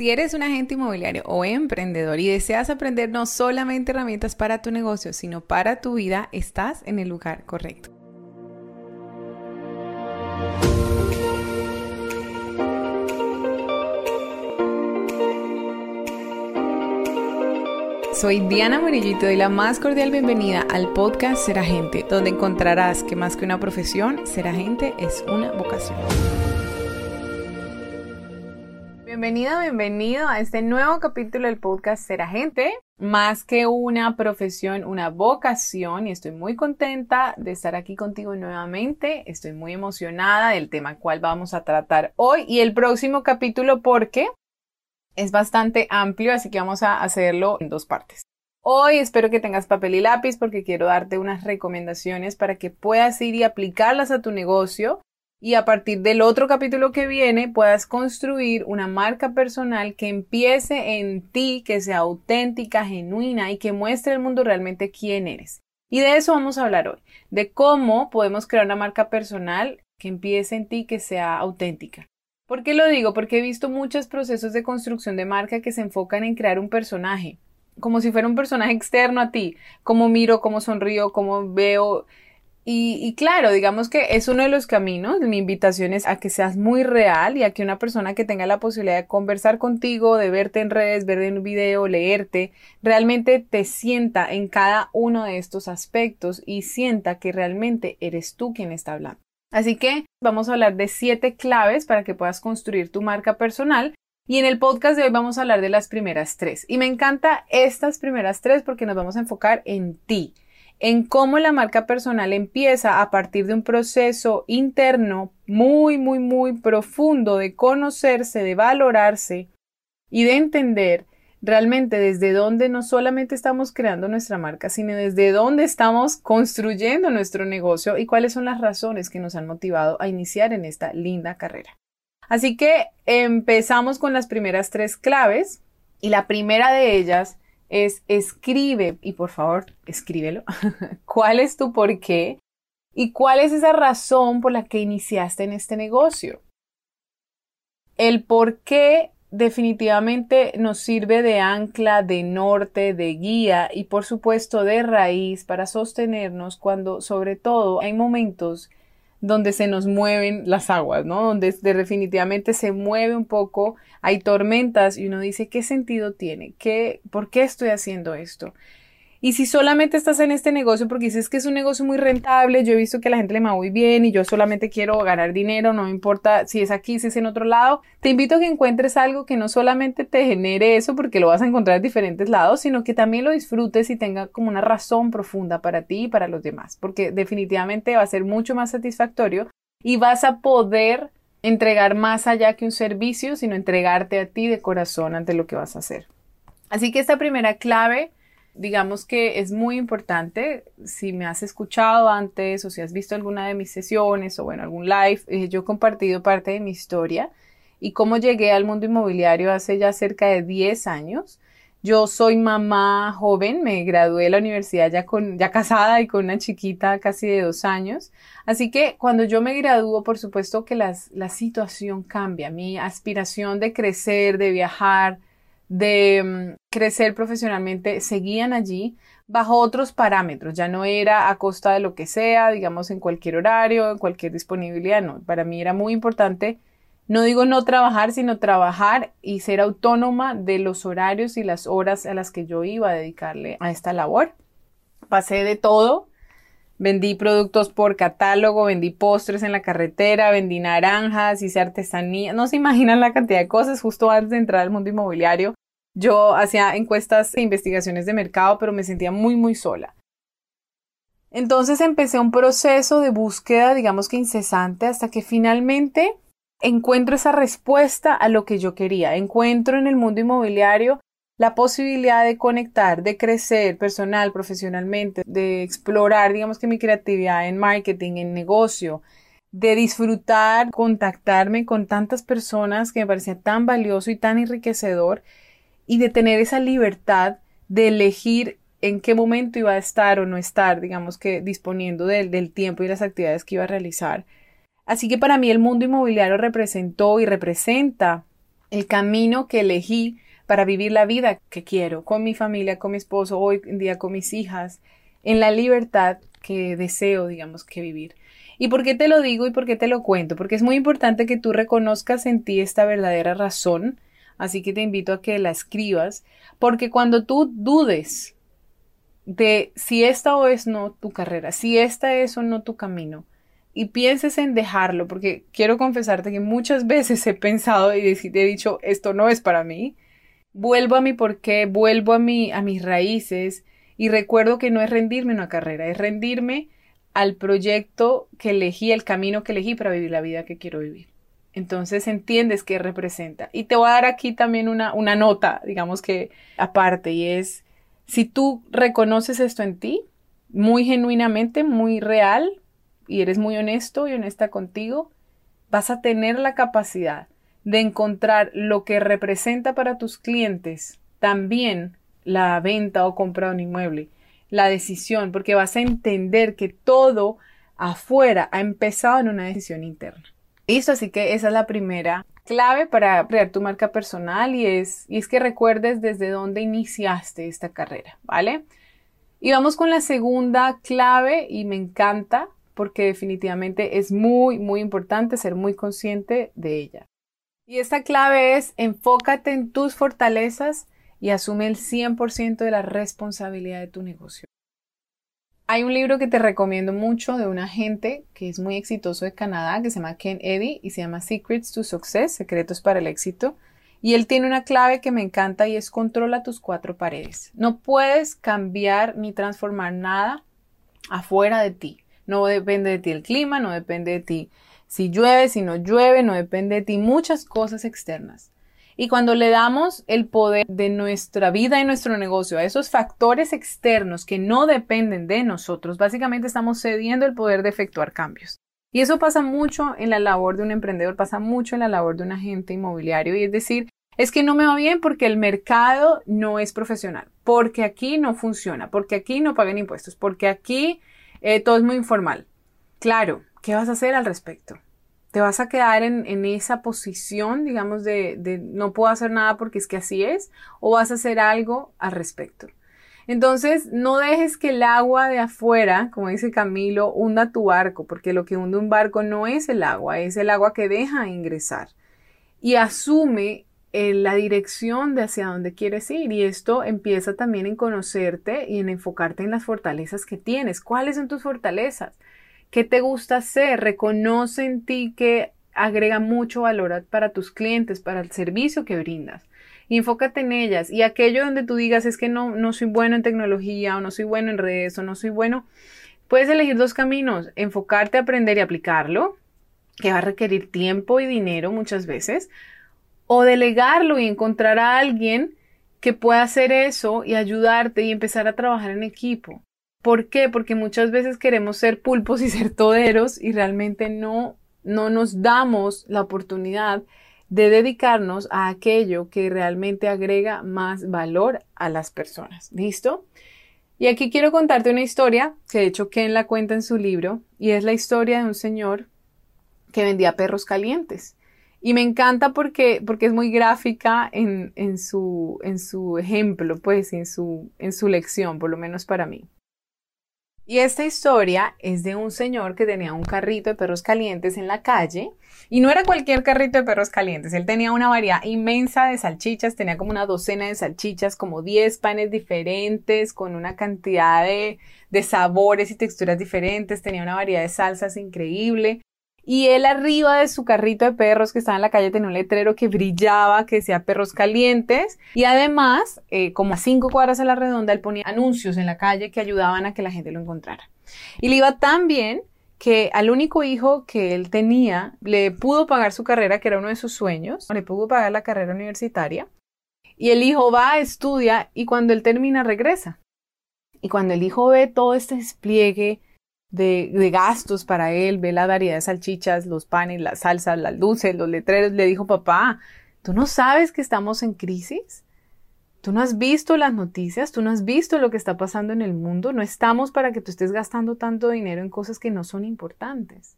Si eres un agente inmobiliario o emprendedor y deseas aprender no solamente herramientas para tu negocio, sino para tu vida, estás en el lugar correcto. Soy Diana Murillo y te doy la más cordial bienvenida al podcast Ser Agente, donde encontrarás que más que una profesión, ser agente es una vocación. Bienvenido, bienvenido a este nuevo capítulo del podcast Ser Agente. Más que una profesión, una vocación y estoy muy contenta de estar aquí contigo nuevamente. Estoy muy emocionada del tema cual vamos a tratar hoy y el próximo capítulo porque es bastante amplio, así que vamos a hacerlo en dos partes. Hoy espero que tengas papel y lápiz porque quiero darte unas recomendaciones para que puedas ir y aplicarlas a tu negocio y a partir del otro capítulo que viene puedas construir una marca personal que empiece en ti, que sea auténtica, genuina y que muestre al mundo realmente quién eres. Y de eso vamos a hablar hoy, de cómo podemos crear una marca personal que empiece en ti, que sea auténtica. ¿Por qué lo digo? Porque he visto muchos procesos de construcción de marca que se enfocan en crear un personaje, como si fuera un personaje externo a ti, cómo miro, cómo sonrío, cómo veo, y, claro, digamos que es uno de los caminos. Mi invitación es a que seas muy real y a que una persona que tenga la posibilidad de conversar contigo, de verte en redes, verte en un video, leerte, realmente te sienta en cada uno de estos aspectos y sienta que realmente eres tú quien está hablando. Así que vamos a hablar de siete claves para que puedas construir tu marca personal y en el podcast de hoy vamos a hablar de las primeras tres. Y me encanta estas primeras tres porque nos vamos a enfocar en ti en cómo la marca personal empieza a partir de un proceso interno muy, muy, muy profundo de conocerse, de valorarse y de entender realmente desde dónde no solamente estamos creando nuestra marca, sino desde dónde estamos construyendo nuestro negocio y cuáles son las razones que nos han motivado a iniciar en esta linda carrera. Así que empezamos con las primeras tres claves y la primera de ellas es escribe, y por favor, escríbelo, cuál es tu por qué y cuál es esa razón por la que iniciaste en este negocio. El por qué definitivamente nos sirve de ancla, de norte, de guía y por supuesto de raíz para sostenernos cuando sobre todo hay momentos donde se nos mueven las aguas, ¿no? Donde definitivamente se mueve un poco, hay tormentas y uno dice, ¿qué sentido tiene? ¿Qué, ¿Por qué estoy haciendo esto? Y si solamente estás en este negocio porque dices que es un negocio muy rentable, yo he visto que a la gente le va muy bien y yo solamente quiero ganar dinero, no me importa si es aquí, si es en otro lado, te invito a que encuentres algo que no solamente te genere eso porque lo vas a encontrar en diferentes lados, sino que también lo disfrutes y tenga como una razón profunda para ti y para los demás, porque definitivamente va a ser mucho más satisfactorio y vas a poder entregar más allá que un servicio, sino entregarte a ti de corazón ante lo que vas a hacer. Así que esta primera clave digamos que es muy importante, si me has escuchado antes o si has visto alguna de mis sesiones o bueno, algún live, eh, yo he compartido parte de mi historia y cómo llegué al mundo inmobiliario hace ya cerca de 10 años. Yo soy mamá joven, me gradué de la universidad ya con, ya casada y con una chiquita casi de dos años. Así que cuando yo me gradúo, por supuesto que las, la situación cambia. Mi aspiración de crecer, de viajar, de mm, crecer profesionalmente seguían allí bajo otros parámetros, ya no era a costa de lo que sea, digamos en cualquier horario, en cualquier disponibilidad, no, para mí era muy importante, no digo no trabajar, sino trabajar y ser autónoma de los horarios y las horas a las que yo iba a dedicarle a esta labor. Pasé de todo, vendí productos por catálogo, vendí postres en la carretera, vendí naranjas, hice artesanía, no se imaginan la cantidad de cosas justo antes de entrar al mundo inmobiliario yo hacía encuestas e investigaciones de mercado, pero me sentía muy, muy sola. Entonces empecé un proceso de búsqueda, digamos que incesante, hasta que finalmente encuentro esa respuesta a lo que yo quería. Encuentro en el mundo inmobiliario la posibilidad de conectar, de crecer personal, profesionalmente, de explorar, digamos que mi creatividad en marketing, en negocio, de disfrutar, contactarme con tantas personas que me parecía tan valioso y tan enriquecedor y de tener esa libertad de elegir en qué momento iba a estar o no estar, digamos que disponiendo del, del tiempo y las actividades que iba a realizar. Así que para mí el mundo inmobiliario representó y representa el camino que elegí para vivir la vida que quiero, con mi familia, con mi esposo, hoy en día con mis hijas, en la libertad que deseo, digamos, que vivir. ¿Y por qué te lo digo y por qué te lo cuento? Porque es muy importante que tú reconozcas en ti esta verdadera razón, así que te invito a que la escribas, porque cuando tú dudes de si esta o es no tu carrera, si esta es o no tu camino, y pienses en dejarlo, porque quiero confesarte que muchas veces he pensado y he dicho, esto no es para mí, vuelvo a mi porqué, vuelvo a, mi, a mis raíces y recuerdo que no es rendirme una carrera, es rendirme al proyecto que elegí, el camino que elegí para vivir la vida que quiero vivir. Entonces entiendes qué representa. Y te voy a dar aquí también una, una nota, digamos que aparte, y es, si tú reconoces esto en ti, muy genuinamente, muy real, y eres muy honesto y honesta contigo, vas a tener la capacidad de encontrar lo que representa para tus clientes también la venta o compra de un inmueble la decisión, porque vas a entender que todo afuera ha empezado en una decisión interna. Listo, así que esa es la primera clave para crear tu marca personal y es, y es que recuerdes desde dónde iniciaste esta carrera, ¿vale? Y vamos con la segunda clave y me encanta porque definitivamente es muy, muy importante ser muy consciente de ella. Y esta clave es enfócate en tus fortalezas y asume el 100% de la responsabilidad de tu negocio. Hay un libro que te recomiendo mucho de un agente que es muy exitoso de Canadá, que se llama Ken Eddy y se llama Secrets to Success, Secretos para el Éxito. Y él tiene una clave que me encanta y es controla tus cuatro paredes. No puedes cambiar ni transformar nada afuera de ti. No depende de ti el clima, no depende de ti si llueve, si no llueve, no depende de ti muchas cosas externas. Y cuando le damos el poder de nuestra vida y nuestro negocio a esos factores externos que no dependen de nosotros, básicamente estamos cediendo el poder de efectuar cambios. Y eso pasa mucho en la labor de un emprendedor, pasa mucho en la labor de un agente inmobiliario. Y es decir, es que no me va bien porque el mercado no es profesional, porque aquí no funciona, porque aquí no pagan impuestos, porque aquí eh, todo es muy informal. Claro, ¿qué vas a hacer al respecto? Te vas a quedar en, esa posición, digamos, de, no puedo hacer nada porque es que así es, o vas a hacer algo al respecto. Entonces, no dejes que el agua de afuera, como dice Camilo, hunda tu barco, porque lo que hunde un barco no es el agua, es el agua que deja ingresar. Y asume eh, la dirección de hacia dónde quieres ir. Y esto empieza también en conocerte y en enfocarte en las fortalezas que tienes. ¿Cuáles son tus fortalezas? ¿Qué te gusta hacer? Reconoce en ti que agrega mucho valor para tus clientes, para el servicio que brindas. Y enfócate en ellas. Y aquello donde tú digas es que no, no soy bueno en tecnología o no soy bueno en redes o no soy bueno, puedes elegir dos caminos. Enfocarte a aprender y aplicarlo, que va a requerir tiempo y dinero muchas veces, o delegarlo y encontrar a alguien que pueda hacer eso y ayudarte y empezar a trabajar en equipo. ¿Por qué? Porque muchas veces queremos ser pulpos y ser toderos y realmente no, no nos damos la oportunidad de dedicarnos a aquello que realmente agrega más valor a las personas. ¿Listo? Y aquí quiero contarte una historia que de hecho Ken la cuenta en su libro y es la historia de un señor que vendía perros calientes. Y me encanta porque, porque es muy gráfica en, en, su, en su ejemplo, pues, en su, en su lección, por lo menos para mí. Y esta historia es de un señor que tenía un carrito de perros calientes en la calle y no era cualquier carrito de perros calientes, él tenía una variedad inmensa de salchichas, tenía como una docena de salchichas, como 10 panes diferentes, con una cantidad de, de sabores y texturas diferentes, tenía una variedad de salsas increíble. Y él arriba de su carrito de perros que estaba en la calle tenía un letrero que brillaba, que decía perros calientes. Y además, eh, como a cinco cuadras a la redonda, él ponía anuncios en la calle que ayudaban a que la gente lo encontrara. Y le iba tan bien que al único hijo que él tenía le pudo pagar su carrera, que era uno de sus sueños, le pudo pagar la carrera universitaria. Y el hijo va, estudia y cuando él termina regresa. Y cuando el hijo ve todo este despliegue de, gastos para él, ve la variedad de salchichas, los panes, las salsas, las luces, los letreros, le dijo, papá, ¿tú no sabes que estamos en crisis? ¿Tú no has visto las noticias? ¿Tú no has visto lo que está pasando en el mundo? No estamos para que tú estés gastando tanto dinero en cosas que no son importantes.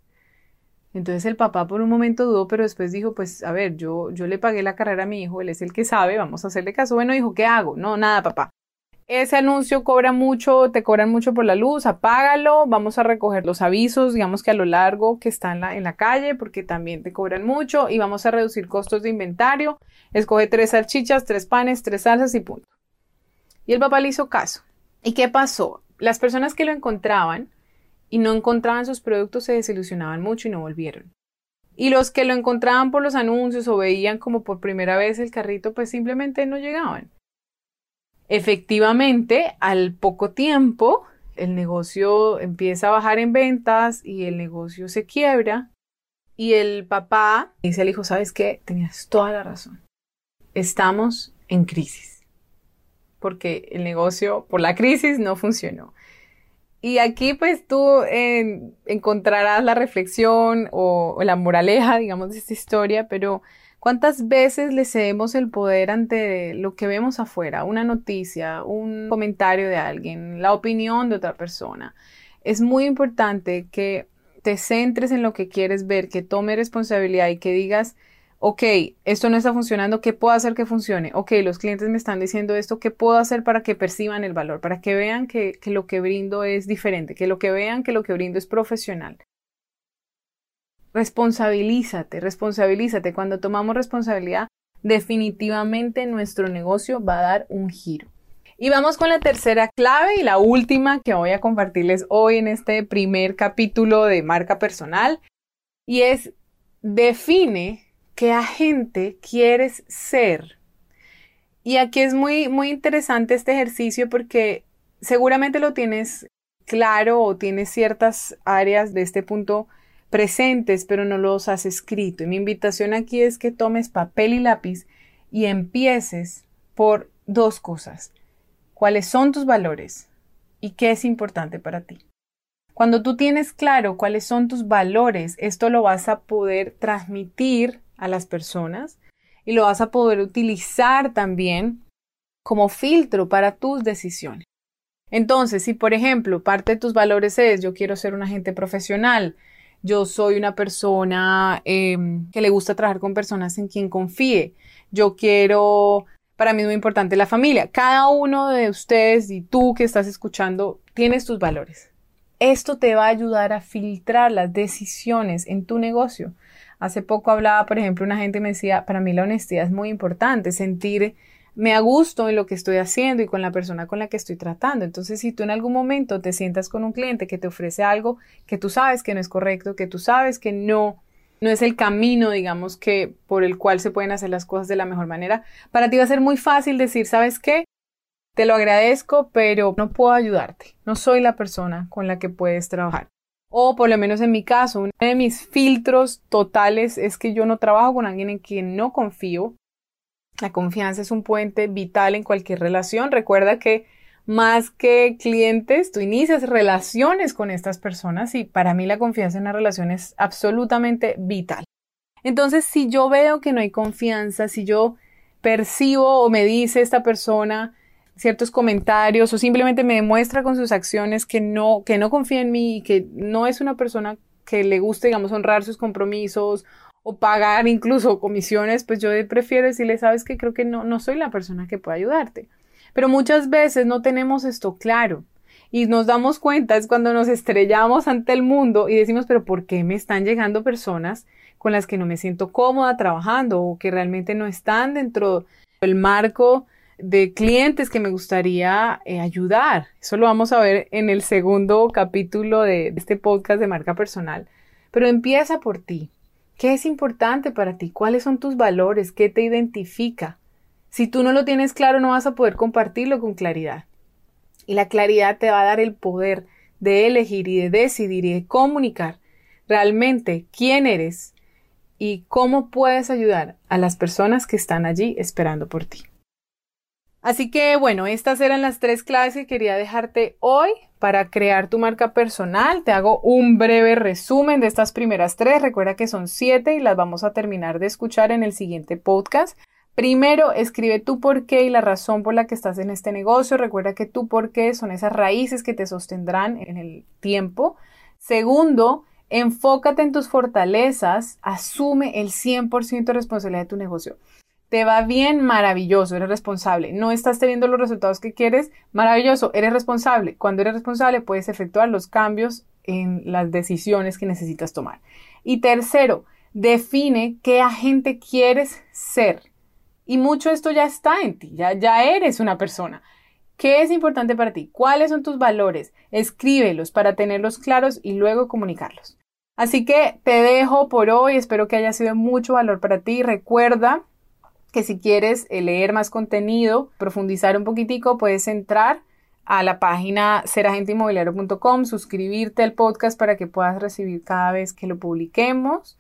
Entonces el papá por un momento dudó, pero después dijo, pues a ver, yo, yo le pagué la carrera a mi hijo, él es el que sabe, vamos a hacerle caso. Bueno, dijo, ¿qué hago? No, nada, papá. Ese anuncio cobra mucho, te cobran mucho por la luz, apágalo, vamos a recoger los avisos, digamos que a lo largo que está en la, en la calle, porque también te cobran mucho, y vamos a reducir costos de inventario, escoge tres salchichas, tres panes, tres salsas y punto. Y el papá le hizo caso. ¿Y qué pasó? Las personas que lo encontraban y no encontraban sus productos se desilusionaban mucho y no volvieron. Y los que lo encontraban por los anuncios o veían como por primera vez el carrito, pues simplemente no llegaban. Efectivamente, al poco tiempo, el negocio empieza a bajar en ventas y el negocio se quiebra. Y el papá dice al hijo, ¿sabes qué? Tenías toda la razón. Estamos en crisis. Porque el negocio por la crisis no funcionó. Y aquí pues tú encontrarás la reflexión o, la moraleja, digamos, de esta historia, pero ¿cuántas veces le cedemos el poder ante lo que vemos afuera? Una noticia, un comentario de alguien, la opinión de otra persona. Es muy importante que te centres en lo que quieres ver, que tome responsabilidad y que digas, ok, esto no está funcionando, ¿qué puedo hacer que funcione? Ok, los clientes me están diciendo esto, ¿qué puedo hacer para que perciban el valor, para que vean que, que lo que brindo es diferente, que lo que vean que lo que brindo es profesional? Responsabilízate, responsabilízate. Cuando tomamos responsabilidad, definitivamente nuestro negocio va a dar un giro. Y vamos con la tercera clave y la última que voy a compartirles hoy en este primer capítulo de marca personal y es define ¿Qué agente quieres ser? Y aquí es muy, muy interesante este ejercicio porque seguramente lo tienes claro o tienes ciertas áreas de este punto presentes, pero no los has escrito. Y mi invitación aquí es que tomes papel y lápiz y empieces por dos cosas. ¿Cuáles son tus valores? ¿Y qué es importante para ti? Cuando tú tienes claro cuáles son tus valores, esto lo vas a poder transmitir a las personas y lo vas a poder utilizar también como filtro para tus decisiones. Entonces, si por ejemplo parte de tus valores es yo quiero ser un agente profesional, yo soy una persona em, que le gusta trabajar con personas en quien confíe, yo quiero, para mí es muy importante la familia, cada uno de ustedes y tú que estás escuchando tienes tus valores. Esto te va a ayudar a filtrar las decisiones en tu negocio. Hace poco hablaba, por ejemplo, una gente me decía, para mí la honestidad es muy importante, sentirme a gusto en lo que estoy haciendo y con la persona con la que estoy tratando. Entonces, si tú en algún momento te sientas con un cliente que te ofrece algo que tú sabes que no es correcto, que tú sabes que no no es el camino, digamos, que por el cual se pueden hacer las cosas de la mejor manera, para ti va a ser muy fácil decir, ¿sabes qué? Te lo agradezco, pero no puedo ayudarte. No soy la persona con la que puedes trabajar. O por lo menos en mi caso, uno de mis filtros totales es que yo no trabajo con alguien en quien no confío. La confianza es un puente vital en cualquier relación. Recuerda que más que clientes, tú inicias relaciones con estas personas y para mí la confianza en una relación es absolutamente vital. Entonces, si yo veo que no hay confianza, si yo percibo o me dice esta persona, ciertos comentarios o simplemente me demuestra con sus acciones que no, que no confía en mí y que no es una persona que le guste, digamos, honrar sus compromisos o pagar incluso comisiones, pues yo prefiero decirle, sabes que creo que no, no soy la persona que puede ayudarte. Pero muchas veces no tenemos esto claro y nos damos cuenta es cuando nos estrellamos ante el mundo y decimos, pero ¿por qué me están llegando personas con las que no me siento cómoda trabajando o que realmente no están dentro del marco de clientes que me gustaría eh, ayudar. Eso lo vamos a ver en el segundo capítulo de este podcast de marca personal. Pero empieza por ti. ¿Qué es importante para ti? ¿Cuáles son tus valores? ¿Qué te identifica? Si tú no lo tienes claro, no vas a poder compartirlo con claridad. Y la claridad te va a dar el poder de elegir y de decidir y de comunicar realmente quién eres y cómo puedes ayudar a las personas que están allí esperando por ti. Así que bueno, estas eran las tres clases que quería dejarte hoy para crear tu marca personal. Te hago un breve resumen de estas primeras tres. Recuerda que son siete y las vamos a terminar de escuchar en el siguiente podcast. Primero, escribe tu por qué y la razón por la que estás en este negocio. Recuerda que tu por qué son esas raíces que te sostendrán en el tiempo. Segundo, Enfócate en tus fortalezas, asume el 100% de responsabilidad de tu negocio. Te va bien, maravilloso, eres responsable. No estás teniendo los resultados que quieres, maravilloso, eres responsable. Cuando eres responsable puedes efectuar los cambios en las decisiones que necesitas tomar. Y tercero, define qué agente quieres ser. Y mucho esto ya está en ti, ya, ya eres una persona. ¿Qué es importante para ti? ¿Cuáles son tus valores? Escríbelos para tenerlos claros y luego comunicarlos. Así que te dejo por hoy, espero que haya sido mucho valor para ti. Recuerda que si quieres eh, leer más contenido, profundizar un poquitico, puedes entrar a la página seragenteinmobiliario.com, suscribirte al podcast para que puedas recibir cada vez que lo publiquemos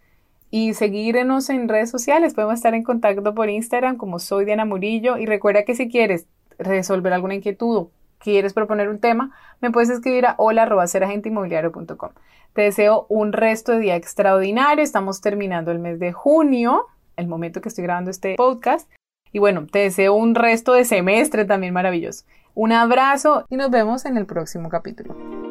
y seguirnos en redes sociales. Podemos estar en contacto por Instagram como soy Diana Murillo y recuerda que si quieres resolver alguna inquietud o quieres proponer un tema, me puedes escribir a hola.seragenteinmobiliario.com. Te deseo un resto de día extraordinario. Estamos terminando el mes de junio, el momento que estoy grabando este podcast. Y bueno, te deseo un resto de semestre también maravilloso. Un abrazo y nos vemos en el próximo capítulo.